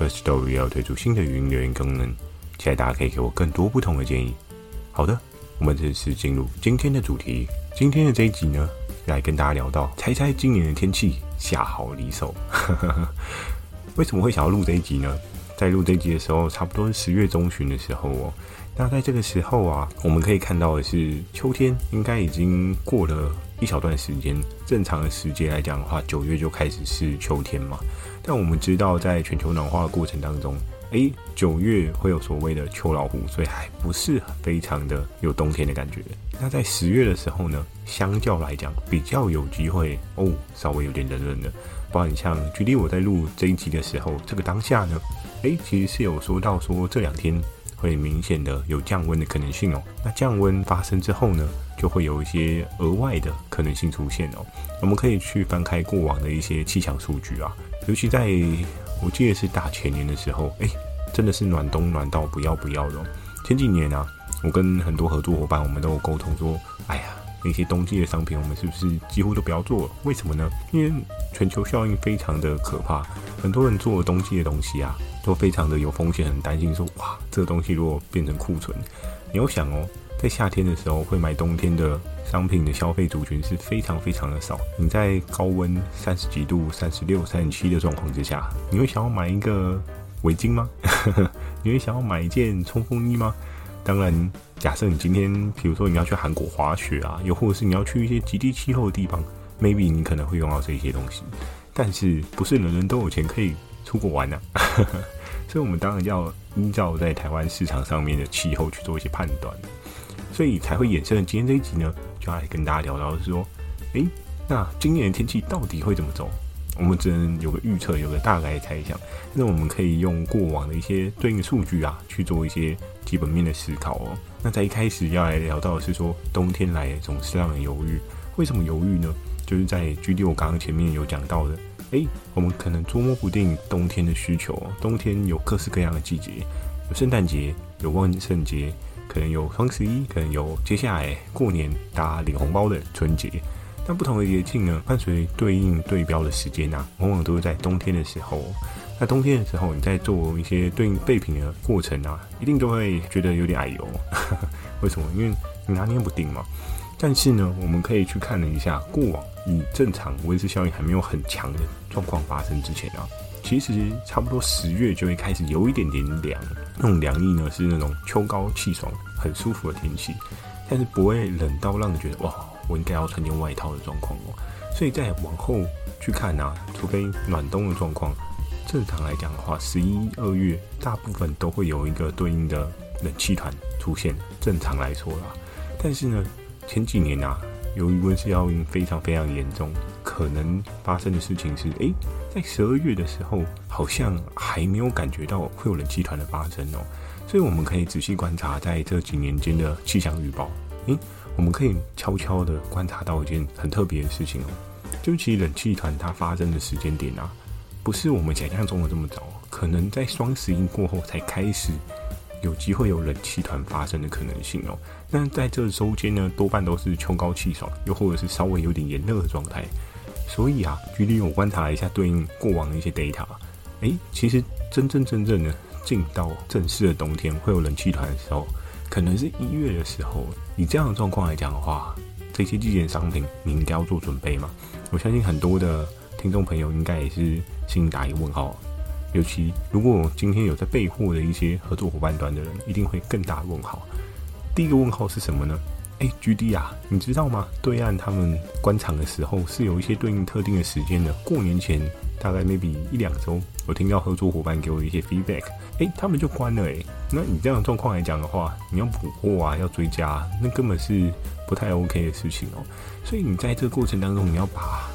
First Story 要推出新的语音留言功能，期待大家可以给我更多不同的建议。好的，我们正式进入今天的主题。今天的这一集呢，来跟大家聊到，猜猜今年的天气下好离手。为什么会想要录这一集呢？在录这一集的时候，差不多是十月中旬的时候哦。那在这个时候啊，我们可以看到的是，秋天应该已经过了一小段时间。正常的时间来讲的话，九月就开始是秋天嘛。但我们知道，在全球暖化的过程当中，诶，九月会有所谓的秋老虎，所以还不是非常的有冬天的感觉。那在十月的时候呢，相较来讲比较有机会哦，稍微有点冷冷的。包括像举例我在录这一集的时候，这个当下呢，诶，其实是有说到说这两天会明显的有降温的可能性哦。那降温发生之后呢，就会有一些额外的可能性出现哦。我们可以去翻开过往的一些气象数据啊。尤其在我记得是大前年的时候，哎，真的是暖冬暖到不要不要的。前几年啊，我跟很多合作伙伴，我们都有沟通说，哎呀，那些冬季的商品，我们是不是几乎都不要做了？为什么呢？因为全球效应非常的可怕，很多人做冬季的东西啊，都非常的有风险，很担心说，哇，这个东西如果变成库存，你要想哦。在夏天的时候，会买冬天的商品的消费族群是非常非常的少。你在高温三十几度、三十六、三十七的状况之下，你会想要买一个围巾吗？你会想要买一件冲锋衣吗？当然，假设你今天，比如说你要去韩国滑雪啊，又或者是你要去一些极地气候的地方，maybe 你可能会用到这些东西。但是，不是人人都有钱可以出国玩呢、啊？所以，我们当然要依照在台湾市场上面的气候去做一些判断。所以才会衍生今天这一集呢，就要来跟大家聊聊，是说，诶，那今年的天气到底会怎么走？我们只能有个预测，有个大概的猜想。那我们可以用过往的一些对应的数据啊，去做一些基本面的思考哦。那在一开始要来聊到的是说，冬天来总是让人犹豫。为什么犹豫呢？就是在 GD 我刚刚前面有讲到的，诶，我们可能捉摸不定冬天的需求。冬天有各式各样的季节，有圣诞节，有万圣节。可能有双十一，可能有接下来过年大家领红包的春节，但不同的节庆呢，伴随对应对标的时间啊，往往都是在冬天的时候。那冬天的时候，你在做一些对应备品的过程啊，一定都会觉得有点矮油。为什么？因为你拿捏不定嘛。但是呢，我们可以去看了一下过往，以正常温室效应还没有很强的状况发生之前啊。其实差不多十月就会开始有一点点凉，那种凉意呢是那种秋高气爽、很舒服的天气，但是不会冷到让你觉得哇，我应该要穿件外套的状况哦。所以再往后去看啊，除非暖冬的状况，正常来讲的话，十一二月大部分都会有一个对应的冷气团出现。正常来说啦，但是呢，前几年啊。由于温室效应非常非常严重，可能发生的事情是，诶，在十二月的时候，好像还没有感觉到会有冷气团的发生哦。所以我们可以仔细观察在这几年间的气象预报，诶，我们可以悄悄地观察到一件很特别的事情哦，就其实冷气团它发生的时间点啊，不是我们想象中的这么早，可能在双十一过后才开始。有机会有冷气团发生的可能性哦。那在这周间呢，多半都是秋高气爽，又或者是稍微有点炎热的状态。所以啊，举例我观察了一下对应过往的一些 data，诶，其实真真正正的进到正式的冬天会有冷气团的时候，可能是一月的时候。以这样的状况来讲的话，这些季节商品你应该要做准备嘛？我相信很多的听众朋友应该也是心里打一个问号。尤其如果我今天有在备货的一些合作伙伴端的人，一定会更大问号。第一个问号是什么呢？诶，GD 啊，你知道吗？对岸他们关厂的时候是有一些对应特定的时间的。过年前大概 maybe 一两周，我听到合作伙伴给我一些 feedback，诶，他们就关了诶。那你这样状况来讲的话，你要补货啊，要追加，那根本是不太 OK 的事情哦。所以你在这个过程当中，你要把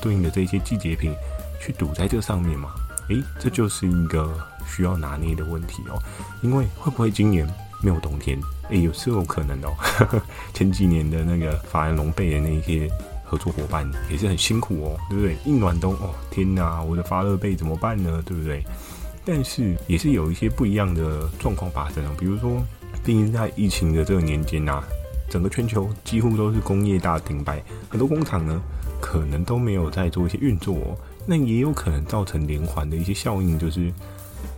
对应的这些季节品去堵在这上面嘛。诶，这就是一个需要拿捏的问题哦。因为会不会今年没有冬天？诶，有是有可能哦。前几年的那个法兰龙贝的那些合作伙伴也是很辛苦哦，对不对？一暖冬哦，天哪，我的发热贝怎么办呢？对不对？但是也是有一些不一样的状况发生哦，比如说，毕竟在疫情的这个年间呐，整个全球几乎都是工业大停摆，很多工厂呢可能都没有在做一些运作哦，那也有可能造成连环的一些效应，就是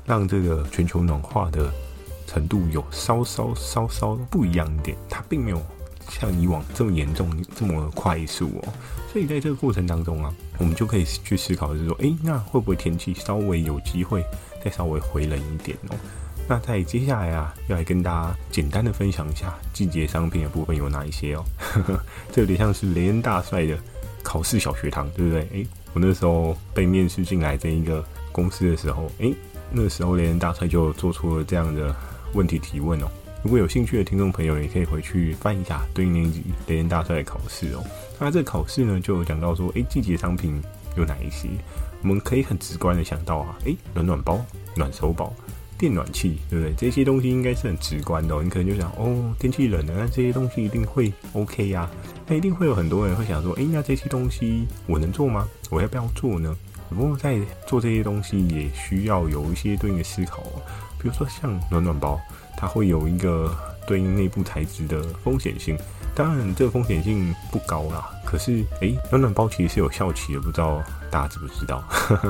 让这个全球暖化的程度有稍稍稍稍不一样一点，它并没有像以往这么严重、这么快速哦。所以在这个过程当中啊，我们就可以去思考，就是说，诶，那会不会天气稍微有机会再稍微回冷一点哦？那在接下来啊，要来跟大家简单的分享一下季节商品的部分有哪一些哦。这有点像是雷恩大帅的考试小学堂，对不对？诶，我那时候被面试进来这一个公司的时候，诶，那时候雷恩大帅就做出了这样的问题提问哦。如果有兴趣的听众朋友，也可以回去翻一下对应年级雷恩大帅的考试哦。那这考试呢，就有讲到说，诶，季节商品有哪一些？我们可以很直观的想到啊，诶，暖暖包、暖手宝、电暖器，对不对？这些东西应该是很直观的。你可能就想，哦，天气冷了，那这些东西一定会 OK 呀。那一定会有很多人会想说，诶，那这些东西我能做吗？我要不要做呢？不过在做这些东西也需要有一些对应的思考哦。比如说像暖暖包，它会有一个对应内部材质的风险性。当然，这个风险性不高啦。可是，哎，暖暖包其实是有效期的，不知道大家知不知道？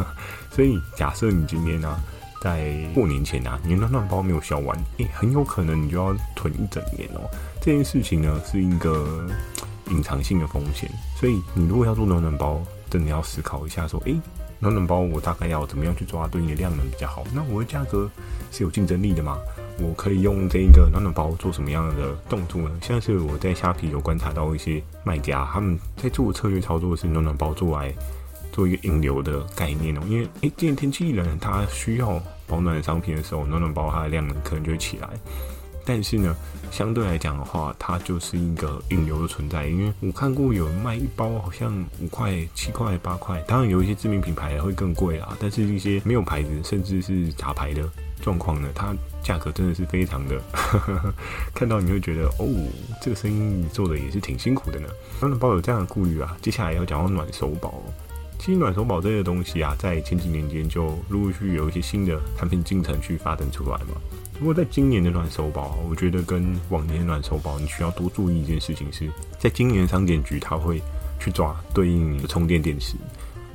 所以，假设你今天呢、在过年前啊，你暖暖包没有销完，哎，很有可能你就要囤一整年哦。这件事情呢，是一个隐藏性的风险。所以，你如果要做暖暖包，真的要思考一下，说，哎，暖暖包我大概要怎么样去抓对应的量能比较好？那我的价格是有竞争力的吗？我可以用这一个暖暖包做什么样的动作呢？像是我在虾皮有观察到一些卖家，他们在做策略操作是暖暖包做来做一个引流的概念哦。因为诶，今天天气冷，它需要保暖的商品的时候，暖暖包它的量能可能就会起来。但是呢，相对来讲的话，它就是一个引流的存在。因为我看过有卖一包好像五块、七块、八块，当然有一些知名品牌的会更贵啦。但是一些没有牌子，甚至是杂牌的。状况呢，它价格真的是非常的，看到你会觉得哦，这个生意做的也是挺辛苦的呢。暖暖包有这样的顾虑啊，接下来要讲到暖手宝。其实暖手宝这些东西啊，在前几年间就陆陆续有一些新的产品进程去发展出来嘛。不过在今年的暖手宝，我觉得跟往年暖手宝，你需要多注意一件事情是，在今年商检局它会去抓对应你的充电电池，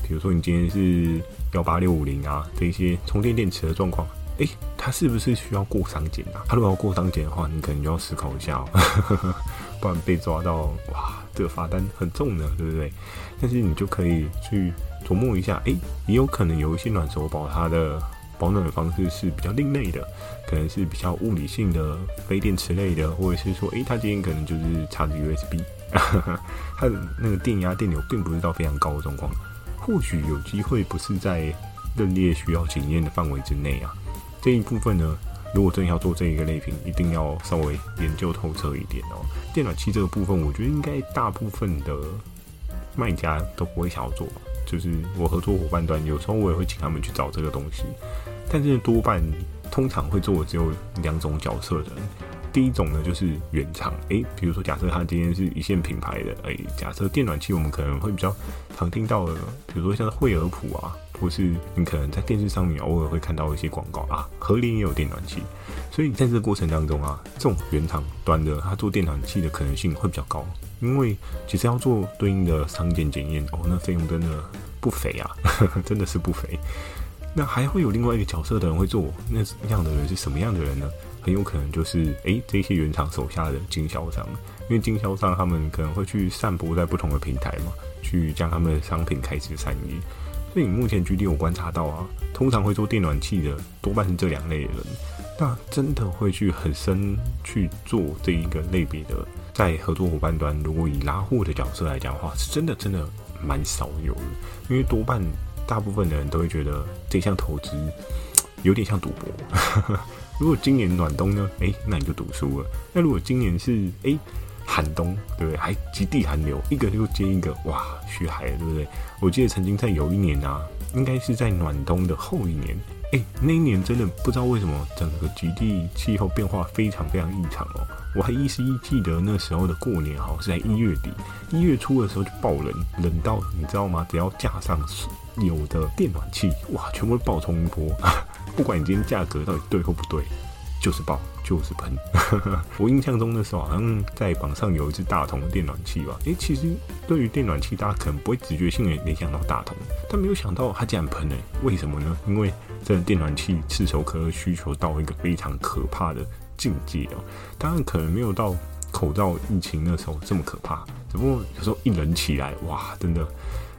比如说你今天是幺八六五零啊，这些充电电池的状况。诶，它是不是需要过商检啊？它如果要过商检的话，你可能就要思考一下哦，不然被抓到，哇，这个罚单很重的，对不对？但是你就可以去琢磨一下，诶，也有可能有一些暖手宝，它的保暖的方式是比较另类的，可能是比较物理性的非电池类的，或者是说，诶，它今天可能就是插着 USB，它的那个电压电流并不是到非常高的状况，或许有机会不是在认列需要检验的范围之内啊。这一部分呢，如果真的要做这一个类品，一定要稍微研究透彻一点哦。电暖器这个部分，我觉得应该大部分的卖家都不会想要做。就是我合作伙伴端，有时候我也会请他们去找这个东西，但是多半通常会做的只有两种角色的。第一种呢，就是原厂，诶，比如说假设它今天是一线品牌的，诶，假设电暖器，我们可能会比较常听到的，比如说像惠而浦啊。或是你可能在电视上面偶尔会看到一些广告啊，和林也有电暖器，所以在这个过程当中啊，这种原厂端的它做电暖器的可能性会比较高，因为其实要做对应的商检检验哦，那费用真的不菲啊，真的是不菲。那还会有另外一个角色的人会做，那样的人是什么样的人呢？很有可能就是诶、这些原厂手下的经销商，因为经销商他们可能会去散播在不同的平台嘛，去将他们的商品开始散叶。所以你目前距离我观察到啊，通常会做电暖器的多半是这两类人。那真的会去很深去做这一个类别的，在合作伙伴端，如果以拉货的角色来讲的话，是真的真的蛮少有的。因为多半大部分的人都会觉得这项投资有点像赌博。如果今年暖冬呢，诶，那你就赌输了。那如果今年是诶。寒冬，对不对？还极地寒流，一个又接一个，哇，雪海，对不对？我记得曾经在有一年啊，应该是在暖冬的后一年，哎，那一年真的不知道为什么整个极地气候变化非常非常异常哦。我还依稀记得那时候的过年，好像是在一月底，一月初的时候就爆冷，冷到你知道吗？只要架上有的电暖气，哇，全部爆冲一波。不管你今天价格到底对或不对，就是爆，就是喷。我印象中的时候，好像在榜上有一只大同的电暖器吧？诶，其实对于电暖器，大家可能不会直觉性的联想到大同，但没有想到它竟然喷诶，为什么呢？因为这电暖器炙手可热需求到一个非常可怕的。境界哦，当然可能没有到口罩疫情那时候这么可怕，只不过有时候一冷起来，哇，真的，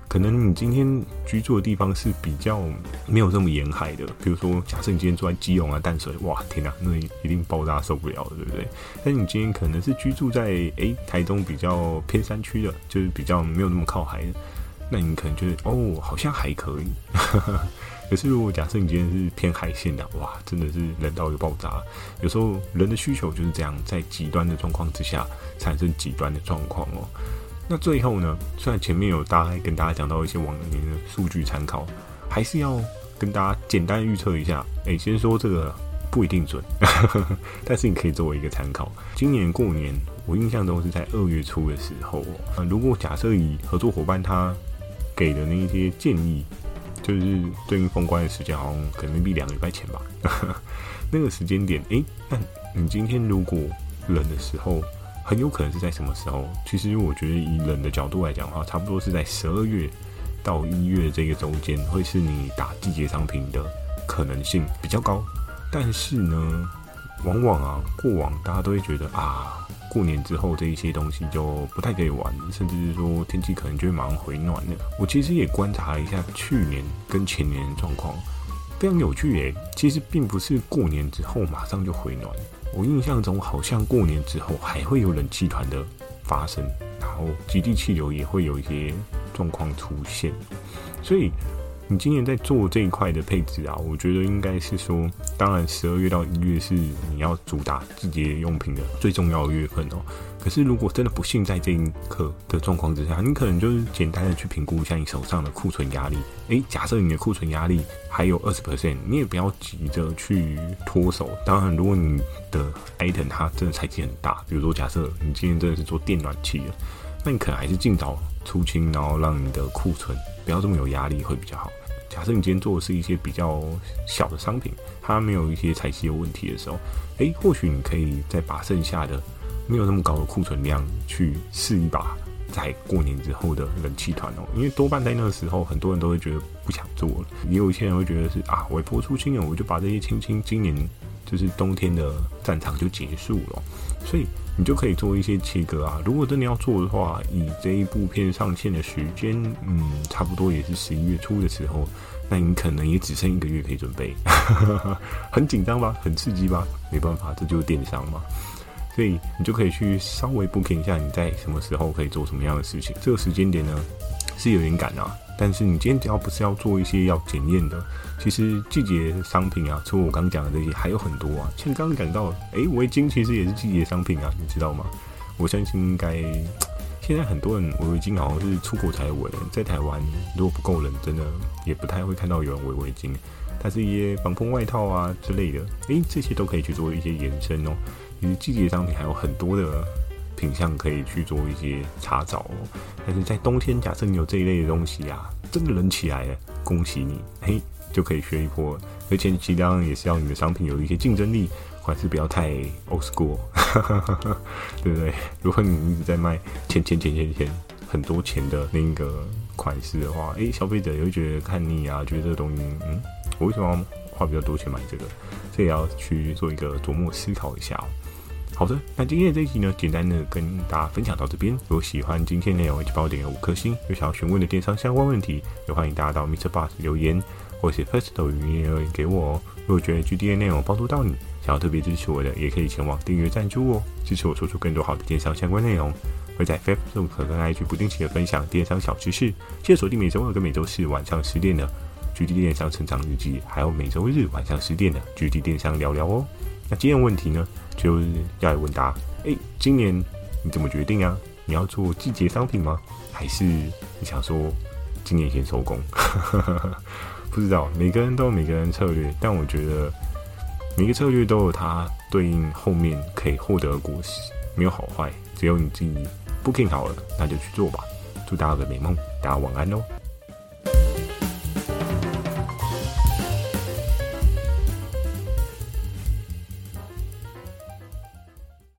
可能你今天居住的地方是比较没有这么沿海的，比如说，假设你今天住在基隆啊、淡水，哇，天哪，那一定爆炸受不了的，对不对？但你今天可能是居住在诶台中比较偏山区的，就是比较没有那么靠海的，那你可能觉得哦，好像还可以。可是，如果假设你今天是偏海线的，哇，真的是冷到一个爆炸。有时候人的需求就是这样，在极端的状况之下产生极端的状况哦。那最后呢，虽然前面有大概跟大家讲到一些往年的数据参考，还是要跟大家简单预测一下。诶，先说这个不一定准，但是你可以作为一个参考。今年过年，我印象中是在二月初的时候哦。如果假设以合作伙伴他给的那一些建议。就是对应封关的时间，好像可能比两个礼拜前吧。那个时间点，诶、那你今天如果冷的时候，很有可能是在什么时候？其实我觉得以冷的角度来讲的话，差不多是在十二月到一月这个中间，会是你打季节商品的可能性比较高。但是呢，往往啊，过往大家都会觉得啊。过年之后，这一些东西就不太可以玩，甚至是说天气可能就会马上回暖了。我其实也观察了一下去年跟前年的状况，非常有趣诶。其实并不是过年之后马上就回暖，我印象中好像过年之后还会有冷气团的发生，然后极地气流也会有一些状况出现，所以。你今年在做这一块的配置啊，我觉得应该是说，当然十二月到一月是你要主打季节用品的最重要的月份哦。可是如果真的不幸在这一刻的状况之下，你可能就是简单的去评估一下你手上的库存压力。诶，假设你的库存压力还有二十 percent，你也不要急着去脱手。当然，如果你的 item 它真的财气很大，比如说假设你今天真的是做电暖器的，那你可能还是尽早出清，然后让你的库存。不要这么有压力会比较好。假设你今天做的是一些比较小的商品，它没有一些采气的问题的时候，诶，或许你可以再把剩下的没有那么高的库存量去试一把，在过年之后的冷气团哦。因为多半在那个时候，很多人都会觉得不想做了，也有一些人会觉得是啊，我一波出新年，我就把这些清清，今年就是冬天的战场就结束了，所以。你就可以做一些切割啊。如果真的要做的话，以这一部片上线的时间，嗯，差不多也是十一月初的时候，那你可能也只剩一个月可以准备，很紧张吧，很刺激吧？没办法，这就是电商嘛。所以你就可以去稍微 booking 一下你在什么时候可以做什么样的事情。这个时间点呢，是有点赶啊。但是你今天只要不是要做一些要检验的，其实季节商品啊，除了我刚刚讲的这些，还有很多啊。像刚刚讲到，哎，围巾其实也是季节商品啊，你知道吗？我相信应该现在很多人围围巾好像是出国才围，在台湾如果不够冷，真的也不太会看到有人围围巾。它是一些防风外套啊之类的，哎，这些都可以去做一些延伸哦。其实季节商品还有很多的。品相可以去做一些查找哦，但是在冬天，假设你有这一类的东西啊，真的冷起来了，恭喜你，嘿，就可以学一波。而且其实当然也是要你的商品有一些竞争力，款式不要太 old school，对不对？如果你一直在卖钱钱钱钱钱很多钱的那个款式的话，诶，消费者也会觉得看腻啊，觉得这个东西，嗯，我为什么要花比较多钱买这个？这也要去做一个琢磨思考一下哦。好的，那今天的这一集呢，简单的跟大家分享到这边。如果喜欢今天内容，就帮我点个五颗星。有想要询问的电商相关问题，也欢迎大家到 Mr. Bus 留言，或是 Firstory 语音留言给我哦。如果觉得 GDA 内容帮助到你，想要特别支持我的，也可以前往订阅赞助哦，支持我说出更多好的电商相关内容。会在 Facebook 和 IG 不定期的分享电商小知识，记得锁定每周二跟每周四晚上十点的 GD 电商成长日记，还有每周日晚上十点的 GD 电商聊聊哦。那今天的问题呢，就是要来问答。诶，今年你怎么决定啊？你要做季节商品吗？还是你想说今年先收工？不知道，每个人都有每个人策略，但我觉得每个策略都有它对应后面可以获得的果实，没有好坏，只有你自己 booking 好了，那就去做吧。祝大家有个美梦，大家晚安喽。